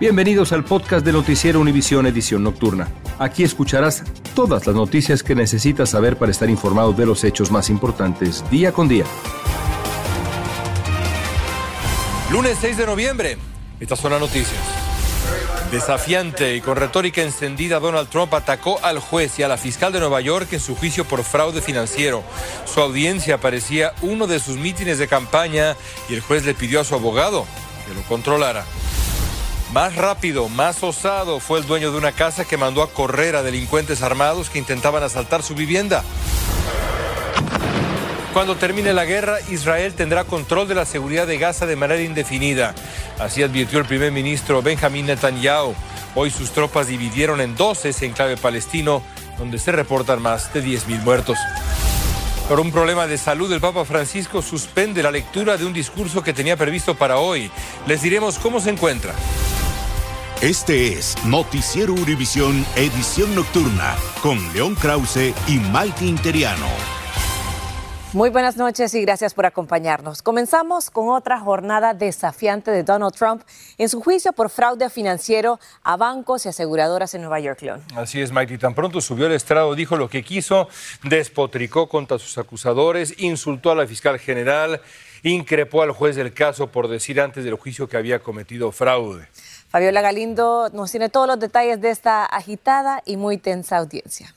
Bienvenidos al podcast de Noticiero Univisión Edición Nocturna. Aquí escucharás todas las noticias que necesitas saber para estar informado de los hechos más importantes día con día. Lunes 6 de noviembre. Estas son las noticias. Desafiante y con retórica encendida, Donald Trump atacó al juez y a la fiscal de Nueva York en su juicio por fraude financiero. Su audiencia parecía uno de sus mítines de campaña y el juez le pidió a su abogado que lo controlara. Más rápido, más osado fue el dueño de una casa que mandó a correr a delincuentes armados que intentaban asaltar su vivienda. Cuando termine la guerra, Israel tendrá control de la seguridad de Gaza de manera indefinida. Así advirtió el primer ministro Benjamin Netanyahu. Hoy sus tropas dividieron en dos ese enclave palestino, donde se reportan más de 10.000 muertos. Por un problema de salud, el Papa Francisco suspende la lectura de un discurso que tenía previsto para hoy. Les diremos cómo se encuentra. Este es Noticiero Univisión Edición Nocturna con León Krause y Mike Interiano. Muy buenas noches y gracias por acompañarnos. Comenzamos con otra jornada desafiante de Donald Trump en su juicio por fraude financiero a bancos y aseguradoras en Nueva York, León. Así es, Mike. Y tan pronto subió al estrado, dijo lo que quiso, despotricó contra sus acusadores, insultó a la fiscal general, increpó al juez del caso por decir antes del juicio que había cometido fraude. Fabiola Galindo nos tiene todos los detalles de esta agitada y muy tensa audiencia.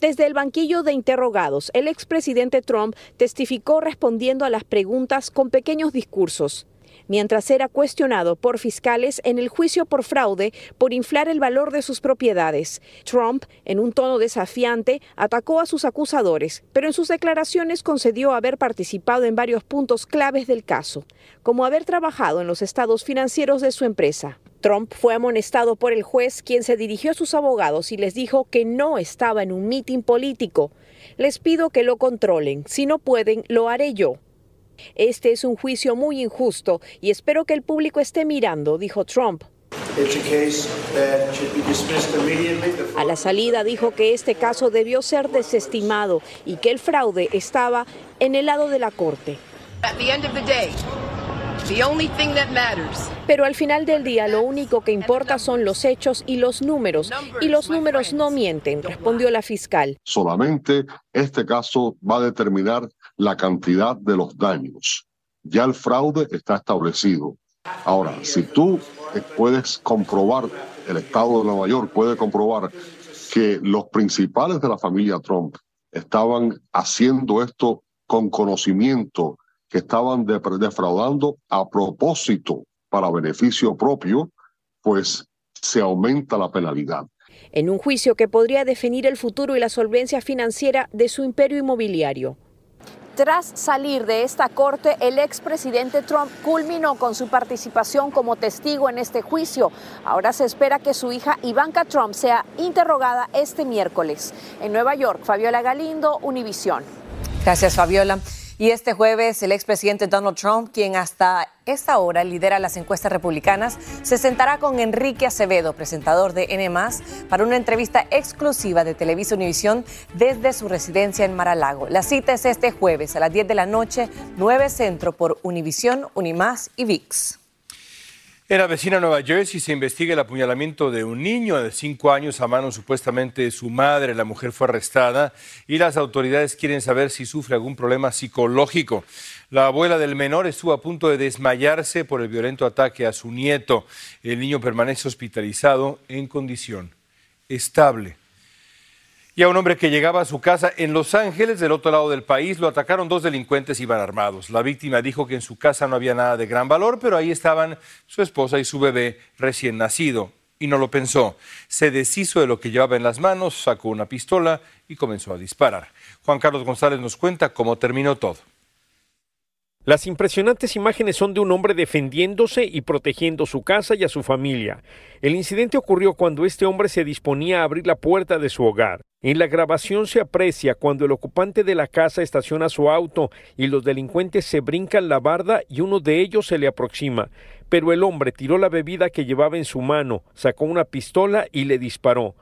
Desde el banquillo de interrogados, el expresidente Trump testificó respondiendo a las preguntas con pequeños discursos mientras era cuestionado por fiscales en el juicio por fraude por inflar el valor de sus propiedades. Trump, en un tono desafiante, atacó a sus acusadores, pero en sus declaraciones concedió haber participado en varios puntos claves del caso, como haber trabajado en los estados financieros de su empresa. Trump fue amonestado por el juez, quien se dirigió a sus abogados y les dijo que no estaba en un mitin político. Les pido que lo controlen. Si no pueden, lo haré yo. Este es un juicio muy injusto y espero que el público esté mirando, dijo Trump. A la salida dijo que este caso debió ser desestimado y que el fraude estaba en el lado de la corte. Pero al final del día lo único que importa son los hechos y los números, y los números no mienten, respondió la fiscal. Solamente este caso va a determinar la cantidad de los daños. Ya el fraude está establecido. Ahora, si tú puedes comprobar, el Estado de Nueva York puede comprobar que los principales de la familia Trump estaban haciendo esto con conocimiento, que estaban defraudando a propósito para beneficio propio, pues se aumenta la penalidad. En un juicio que podría definir el futuro y la solvencia financiera de su imperio inmobiliario. Tras salir de esta corte, el expresidente Trump culminó con su participación como testigo en este juicio. Ahora se espera que su hija Ivanka Trump sea interrogada este miércoles. En Nueva York, Fabiola Galindo, Univisión. Gracias, Fabiola. Y este jueves, el expresidente Donald Trump, quien hasta esta hora lidera las encuestas republicanas, se sentará con Enrique Acevedo, presentador de N, para una entrevista exclusiva de Televisa Univisión desde su residencia en Maralago. La cita es este jueves a las 10 de la noche, 9 Centro por Univisión, Unimás y VIX. En la vecina Nueva Jersey se investiga el apuñalamiento de un niño de cinco años a mano supuestamente de su madre. La mujer fue arrestada y las autoridades quieren saber si sufre algún problema psicológico. La abuela del menor estuvo a punto de desmayarse por el violento ataque a su nieto. El niño permanece hospitalizado en condición estable y a un hombre que llegaba a su casa en Los Ángeles, del otro lado del país, lo atacaron dos delincuentes iban armados. La víctima dijo que en su casa no había nada de gran valor, pero ahí estaban su esposa y su bebé recién nacido. Y no lo pensó. Se deshizo de lo que llevaba en las manos, sacó una pistola y comenzó a disparar. Juan Carlos González nos cuenta cómo terminó todo. Las impresionantes imágenes son de un hombre defendiéndose y protegiendo su casa y a su familia. El incidente ocurrió cuando este hombre se disponía a abrir la puerta de su hogar. En la grabación se aprecia cuando el ocupante de la casa estaciona su auto y los delincuentes se brincan la barda y uno de ellos se le aproxima. Pero el hombre tiró la bebida que llevaba en su mano, sacó una pistola y le disparó.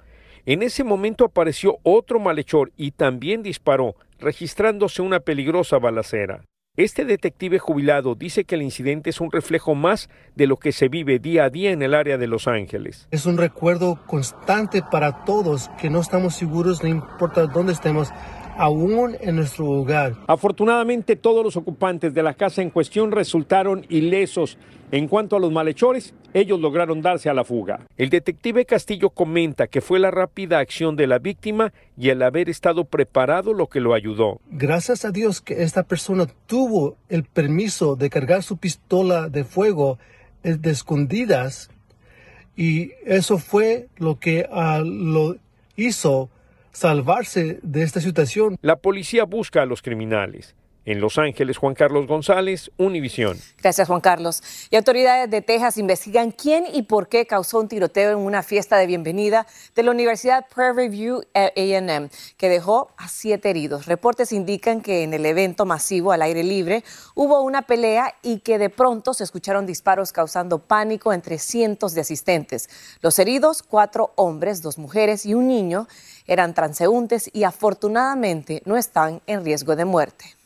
En ese momento apareció otro malhechor y también disparó, registrándose una peligrosa balacera. Este detective jubilado dice que el incidente es un reflejo más de lo que se vive día a día en el área de Los Ángeles. Es un recuerdo constante para todos que no estamos seguros, no importa dónde estemos, aún en nuestro hogar. Afortunadamente todos los ocupantes de la casa en cuestión resultaron ilesos. En cuanto a los malhechores, ellos lograron darse a la fuga. El detective Castillo comenta que fue la rápida acción de la víctima y el haber estado preparado lo que lo ayudó. Gracias a Dios que esta persona tuvo el permiso de cargar su pistola de fuego eh, de escondidas y eso fue lo que uh, lo hizo salvarse de esta situación. La policía busca a los criminales. En Los Ángeles, Juan Carlos González, Univisión. Gracias, Juan Carlos. Y autoridades de Texas investigan quién y por qué causó un tiroteo en una fiesta de bienvenida de la Universidad Prairie View AM, que dejó a siete heridos. Reportes indican que en el evento masivo al aire libre hubo una pelea y que de pronto se escucharon disparos causando pánico entre cientos de asistentes. Los heridos, cuatro hombres, dos mujeres y un niño, eran transeúntes y afortunadamente no están en riesgo de muerte.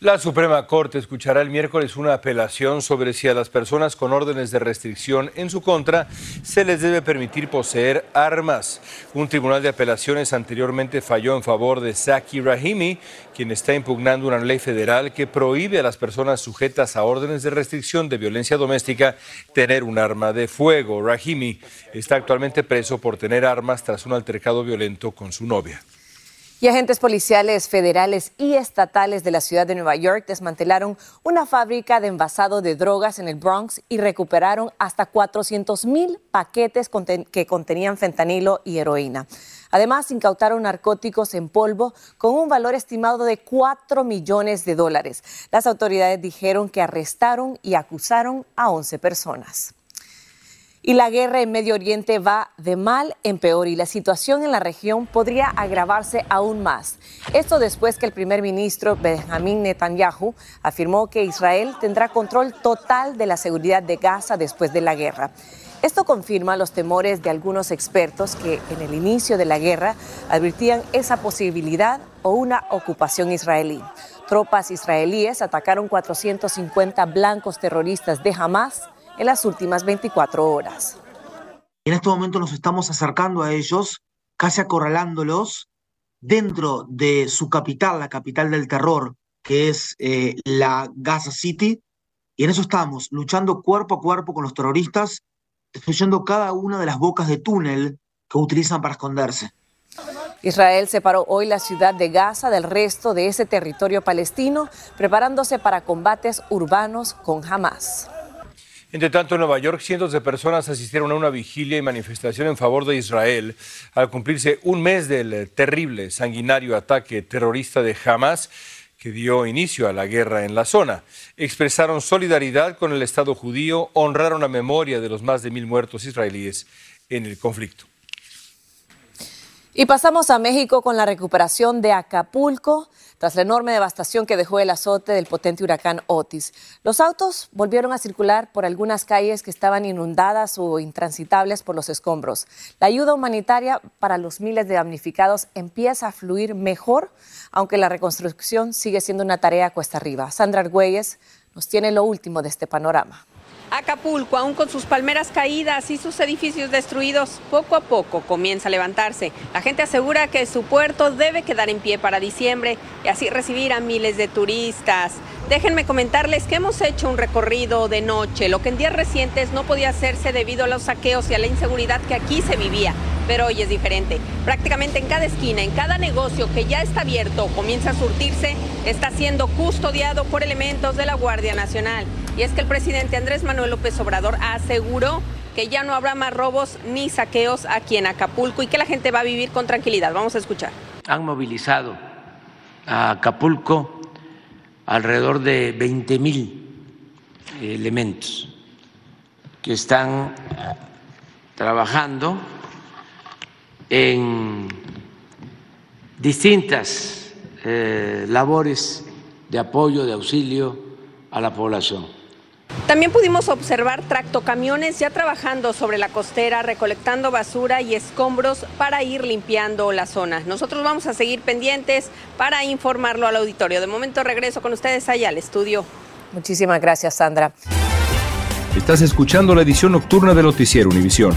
La Suprema Corte escuchará el miércoles una apelación sobre si a las personas con órdenes de restricción en su contra se les debe permitir poseer armas. Un tribunal de apelaciones anteriormente falló en favor de Zaki Rahimi, quien está impugnando una ley federal que prohíbe a las personas sujetas a órdenes de restricción de violencia doméstica tener un arma de fuego. Rahimi está actualmente preso por tener armas tras un altercado violento con su novia. Y agentes policiales federales y estatales de la ciudad de Nueva York desmantelaron una fábrica de envasado de drogas en el Bronx y recuperaron hasta 400 mil paquetes que contenían fentanilo y heroína. Además, incautaron narcóticos en polvo con un valor estimado de 4 millones de dólares. Las autoridades dijeron que arrestaron y acusaron a 11 personas. Y la guerra en Medio Oriente va de mal en peor y la situación en la región podría agravarse aún más. Esto después que el primer ministro Benjamin Netanyahu afirmó que Israel tendrá control total de la seguridad de Gaza después de la guerra. Esto confirma los temores de algunos expertos que en el inicio de la guerra advertían esa posibilidad o una ocupación israelí. Tropas israelíes atacaron 450 blancos terroristas de Hamas en las últimas 24 horas. En este momento nos estamos acercando a ellos, casi acorralándolos dentro de su capital, la capital del terror, que es eh, la Gaza City, y en eso estamos, luchando cuerpo a cuerpo con los terroristas, destruyendo cada una de las bocas de túnel que utilizan para esconderse. Israel separó hoy la ciudad de Gaza del resto de ese territorio palestino, preparándose para combates urbanos con Hamas. Entre tanto, en Nueva York, cientos de personas asistieron a una vigilia y manifestación en favor de Israel al cumplirse un mes del terrible, sanguinario ataque terrorista de Hamas que dio inicio a la guerra en la zona. Expresaron solidaridad con el Estado judío, honraron la memoria de los más de mil muertos israelíes en el conflicto. Y pasamos a México con la recuperación de Acapulco tras la enorme devastación que dejó el azote del potente huracán Otis. Los autos volvieron a circular por algunas calles que estaban inundadas o intransitables por los escombros. La ayuda humanitaria para los miles de damnificados empieza a fluir mejor, aunque la reconstrucción sigue siendo una tarea cuesta arriba. Sandra Argüelles nos tiene lo último de este panorama. Acapulco, aún con sus palmeras caídas y sus edificios destruidos, poco a poco comienza a levantarse. La gente asegura que su puerto debe quedar en pie para diciembre y así recibir a miles de turistas. Déjenme comentarles que hemos hecho un recorrido de noche, lo que en días recientes no podía hacerse debido a los saqueos y a la inseguridad que aquí se vivía. Pero hoy es diferente. Prácticamente en cada esquina, en cada negocio que ya está abierto comienza a surtirse, está siendo custodiado por elementos de la Guardia Nacional. Y es que el presidente Andrés Manuel López Obrador aseguró que ya no habrá más robos ni saqueos aquí en Acapulco y que la gente va a vivir con tranquilidad. Vamos a escuchar. Han movilizado a Acapulco alrededor de 20 mil elementos que están trabajando en distintas eh, labores de apoyo, de auxilio a la población. También pudimos observar tractocamiones ya trabajando sobre la costera, recolectando basura y escombros para ir limpiando la zona. Nosotros vamos a seguir pendientes para informarlo al auditorio. De momento regreso con ustedes allá al estudio. Muchísimas gracias, Sandra. Estás escuchando la edición nocturna de Noticiero Univisión.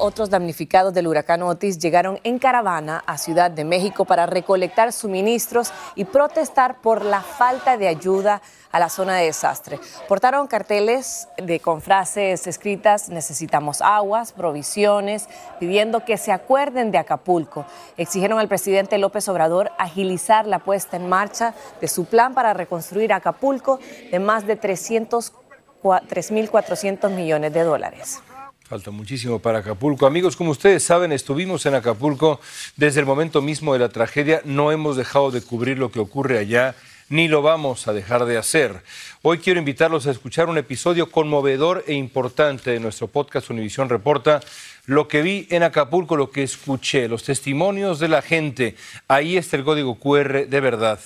Otros damnificados del huracán Otis llegaron en caravana a Ciudad de México para recolectar suministros y protestar por la falta de ayuda a la zona de desastre. Portaron carteles con frases escritas necesitamos aguas, provisiones, pidiendo que se acuerden de Acapulco. Exigieron al presidente López Obrador agilizar la puesta en marcha de su plan para reconstruir Acapulco de más de 3.400 millones de dólares. Falta muchísimo para Acapulco. Amigos, como ustedes saben, estuvimos en Acapulco desde el momento mismo de la tragedia. No hemos dejado de cubrir lo que ocurre allá ni lo vamos a dejar de hacer. Hoy quiero invitarlos a escuchar un episodio conmovedor e importante de nuestro podcast Univisión Reporta. Lo que vi en Acapulco, lo que escuché, los testimonios de la gente. Ahí está el código QR de verdad.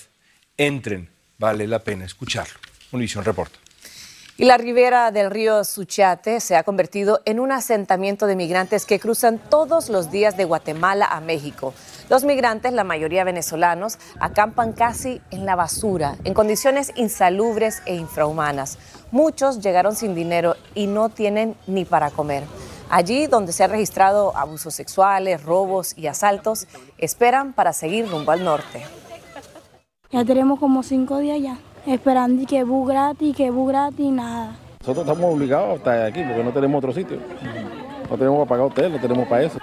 Entren, vale la pena escucharlo. Univisión Reporta. Y la ribera del río Suchiate se ha convertido en un asentamiento de migrantes que cruzan todos los días de Guatemala a México. Los migrantes, la mayoría venezolanos, acampan casi en la basura, en condiciones insalubres e infrahumanas. Muchos llegaron sin dinero y no tienen ni para comer. Allí, donde se han registrado abusos sexuales, robos y asaltos, esperan para seguir rumbo al norte. Ya tenemos como cinco días ya, esperando y que bus gratis, que bus gratis, nada. Nosotros estamos obligados a estar aquí porque no tenemos otro sitio. No tenemos para pagar hotel, no tenemos para eso.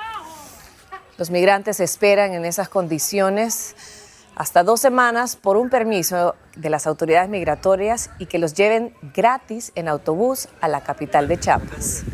Los migrantes esperan en esas condiciones hasta dos semanas por un permiso de las autoridades migratorias y que los lleven gratis en autobús a la capital de Chiapas.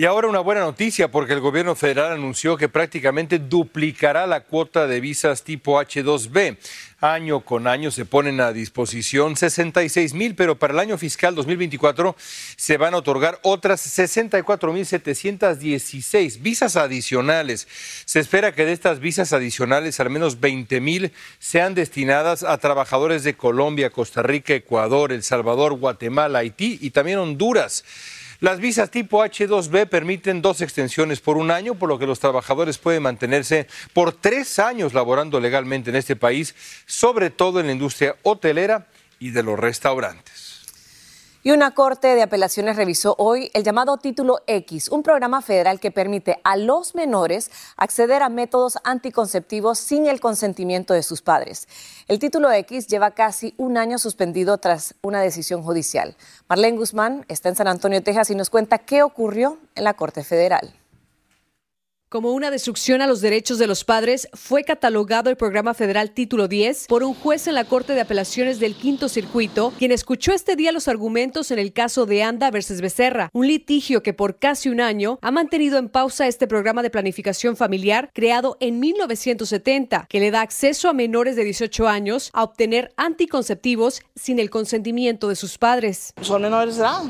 Y ahora una buena noticia porque el gobierno federal anunció que prácticamente duplicará la cuota de visas tipo H2B. Año con año se ponen a disposición 66 mil, pero para el año fiscal 2024 se van a otorgar otras 64 mil 716 visas adicionales. Se espera que de estas visas adicionales al menos 20 mil sean destinadas a trabajadores de Colombia, Costa Rica, Ecuador, El Salvador, Guatemala, Haití y también Honduras. Las visas tipo H2B permiten dos extensiones por un año, por lo que los trabajadores pueden mantenerse por tres años laborando legalmente en este país, sobre todo en la industria hotelera y de los restaurantes. Y una corte de apelaciones revisó hoy el llamado Título X, un programa federal que permite a los menores acceder a métodos anticonceptivos sin el consentimiento de sus padres. El Título X lleva casi un año suspendido tras una decisión judicial. Marlene Guzmán está en San Antonio, Texas y nos cuenta qué ocurrió en la Corte Federal. Como una destrucción a los derechos de los padres, fue catalogado el programa federal Título 10 por un juez en la Corte de Apelaciones del Quinto Circuito, quien escuchó este día los argumentos en el caso de Anda versus Becerra, un litigio que por casi un año ha mantenido en pausa este programa de planificación familiar creado en 1970, que le da acceso a menores de 18 años a obtener anticonceptivos sin el consentimiento de sus padres. Son menores de edad.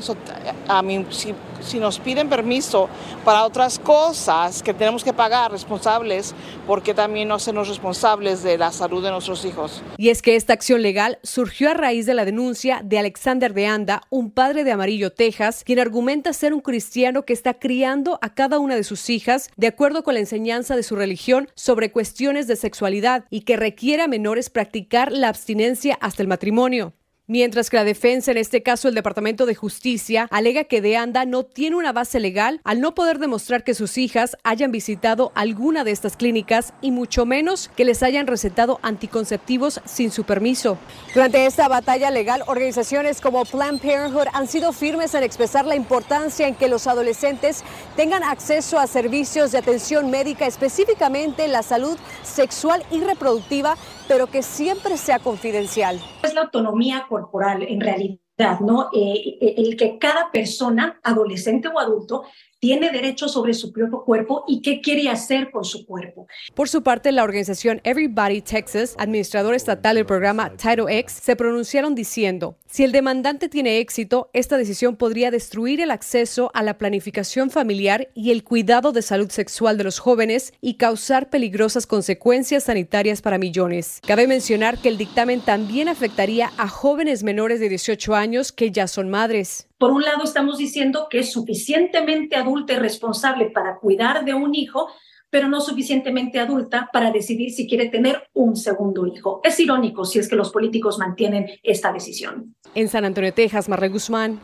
A mí, si, si nos piden permiso para otras cosas que tenemos que pagar responsables porque también no hacernos responsables de la salud de nuestros hijos. Y es que esta acción legal surgió a raíz de la denuncia de Alexander de Anda, un padre de Amarillo, Texas, quien argumenta ser un cristiano que está criando a cada una de sus hijas de acuerdo con la enseñanza de su religión sobre cuestiones de sexualidad y que requiere a menores practicar la abstinencia hasta el matrimonio. Mientras que la defensa, en este caso el Departamento de Justicia, alega que De Anda no tiene una base legal al no poder demostrar que sus hijas hayan visitado alguna de estas clínicas y mucho menos que les hayan recetado anticonceptivos sin su permiso. Durante esta batalla legal, organizaciones como Planned Parenthood han sido firmes en expresar la importancia en que los adolescentes tengan acceso a servicios de atención médica, específicamente la salud sexual y reproductiva, pero que siempre sea confidencial. Es la autonomía corporal en realidad, ¿no? Eh, el que cada persona, adolescente o adulto, tiene derecho sobre su propio cuerpo y qué quiere hacer con su cuerpo. Por su parte, la organización Everybody Texas, administrador estatal del programa Title X, se pronunciaron diciendo, si el demandante tiene éxito, esta decisión podría destruir el acceso a la planificación familiar y el cuidado de salud sexual de los jóvenes y causar peligrosas consecuencias sanitarias para millones. Cabe mencionar que el dictamen también afectaría a jóvenes menores de 18 años que ya son madres. Por un lado, estamos diciendo que es suficientemente adulta y responsable para cuidar de un hijo, pero no suficientemente adulta para decidir si quiere tener un segundo hijo. Es irónico si es que los políticos mantienen esta decisión. En San Antonio, Texas, Marre Guzmán,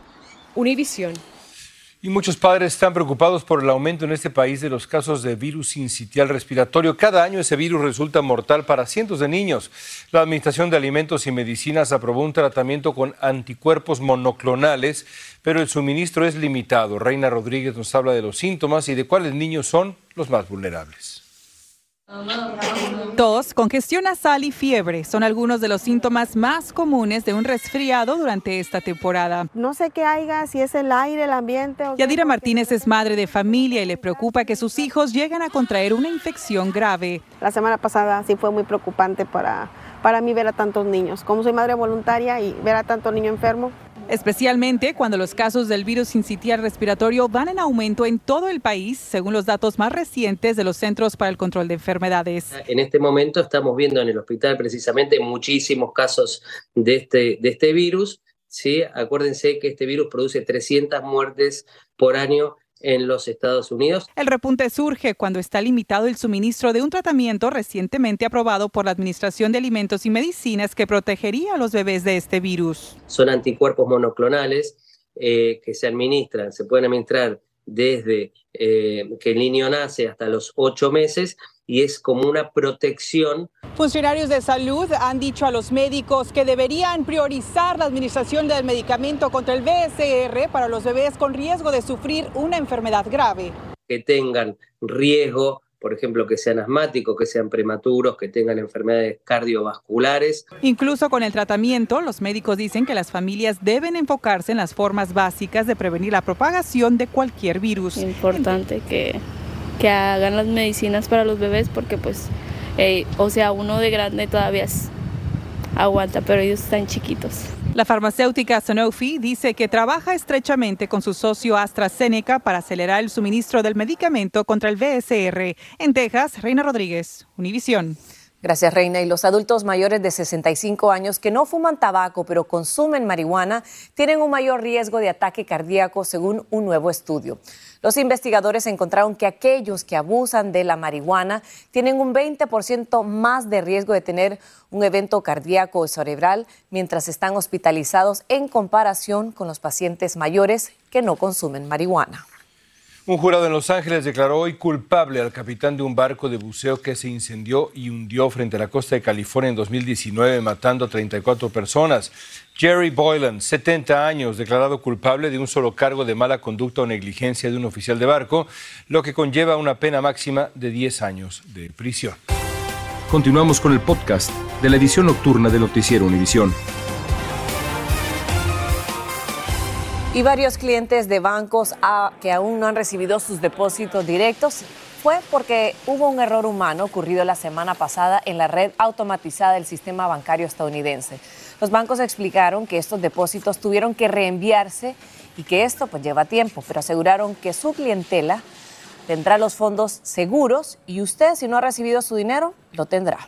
Univisión. Y muchos padres están preocupados por el aumento en este país de los casos de virus sincitial respiratorio. Cada año ese virus resulta mortal para cientos de niños. La Administración de Alimentos y Medicinas aprobó un tratamiento con anticuerpos monoclonales, pero el suministro es limitado. Reina Rodríguez nos habla de los síntomas y de cuáles niños son los más vulnerables. Tos, congestión nasal y fiebre son algunos de los síntomas más comunes de un resfriado durante esta temporada. No sé qué haya, si es el aire, el ambiente. O Yadira Martínez es madre de familia y le preocupa que sus hijos lleguen a contraer una infección grave. La semana pasada sí fue muy preocupante para, para mí ver a tantos niños. Como soy madre voluntaria y ver a tanto niño enfermo, especialmente cuando los casos del virus sincitial respiratorio van en aumento en todo el país, según los datos más recientes de los Centros para el Control de Enfermedades. En este momento estamos viendo en el hospital precisamente muchísimos casos de este, de este virus. ¿sí? Acuérdense que este virus produce 300 muertes por año en los Estados Unidos. El repunte surge cuando está limitado el suministro de un tratamiento recientemente aprobado por la Administración de Alimentos y Medicinas que protegería a los bebés de este virus. Son anticuerpos monoclonales eh, que se administran, se pueden administrar desde eh, que el niño nace hasta los ocho meses y es como una protección. Funcionarios de salud han dicho a los médicos que deberían priorizar la administración del medicamento contra el BSR para los bebés con riesgo de sufrir una enfermedad grave. Que tengan riesgo, por ejemplo, que sean asmáticos, que sean prematuros, que tengan enfermedades cardiovasculares. Incluso con el tratamiento, los médicos dicen que las familias deben enfocarse en las formas básicas de prevenir la propagación de cualquier virus. Importante que que hagan las medicinas para los bebés porque pues, eh, o sea, uno de grande todavía aguanta, pero ellos están chiquitos. La farmacéutica Sanofi dice que trabaja estrechamente con su socio AstraZeneca para acelerar el suministro del medicamento contra el VSR. En Texas, Reina Rodríguez, Univisión. Gracias, Reina. Y los adultos mayores de 65 años que no fuman tabaco pero consumen marihuana tienen un mayor riesgo de ataque cardíaco según un nuevo estudio. Los investigadores encontraron que aquellos que abusan de la marihuana tienen un 20% más de riesgo de tener un evento cardíaco o cerebral mientras están hospitalizados en comparación con los pacientes mayores que no consumen marihuana. Un jurado en Los Ángeles declaró hoy culpable al capitán de un barco de buceo que se incendió y hundió frente a la costa de California en 2019, matando a 34 personas. Jerry Boylan, 70 años, declarado culpable de un solo cargo de mala conducta o negligencia de un oficial de barco, lo que conlleva una pena máxima de 10 años de prisión. Continuamos con el podcast de la edición nocturna de Noticiero Univisión. Y varios clientes de bancos ah, que aún no han recibido sus depósitos directos fue porque hubo un error humano ocurrido la semana pasada en la red automatizada del sistema bancario estadounidense. Los bancos explicaron que estos depósitos tuvieron que reenviarse y que esto pues lleva tiempo, pero aseguraron que su clientela tendrá los fondos seguros y usted si no ha recibido su dinero lo tendrá.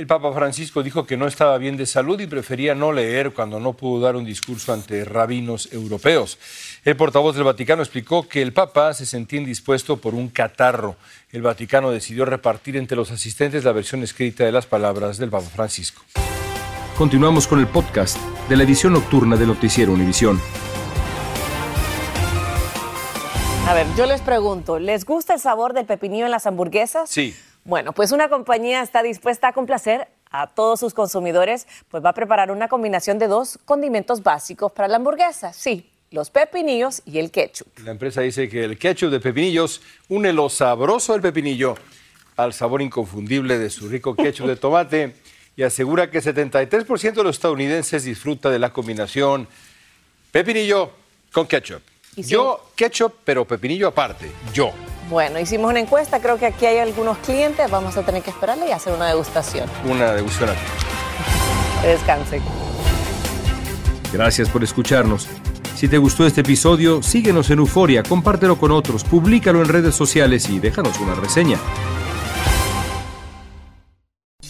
El Papa Francisco dijo que no estaba bien de salud y prefería no leer cuando no pudo dar un discurso ante rabinos europeos. El portavoz del Vaticano explicó que el Papa se sentía indispuesto por un catarro. El Vaticano decidió repartir entre los asistentes la versión escrita de las palabras del Papa Francisco. Continuamos con el podcast de la edición nocturna de Noticiero Univisión. A ver, yo les pregunto, ¿les gusta el sabor del pepinillo en las hamburguesas? Sí. Bueno, pues una compañía está dispuesta a complacer a todos sus consumidores, pues va a preparar una combinación de dos condimentos básicos para la hamburguesa. Sí, los pepinillos y el ketchup. La empresa dice que el ketchup de pepinillos une lo sabroso del pepinillo al sabor inconfundible de su rico ketchup de tomate y asegura que 73% de los estadounidenses disfruta de la combinación pepinillo con ketchup. Yo ketchup, pero pepinillo aparte. Yo. Bueno, hicimos una encuesta, creo que aquí hay algunos clientes, vamos a tener que esperarle y hacer una degustación. Una degustación aquí. Descanse. Gracias por escucharnos. Si te gustó este episodio, síguenos en Euforia, compártelo con otros, públicalo en redes sociales y déjanos una reseña.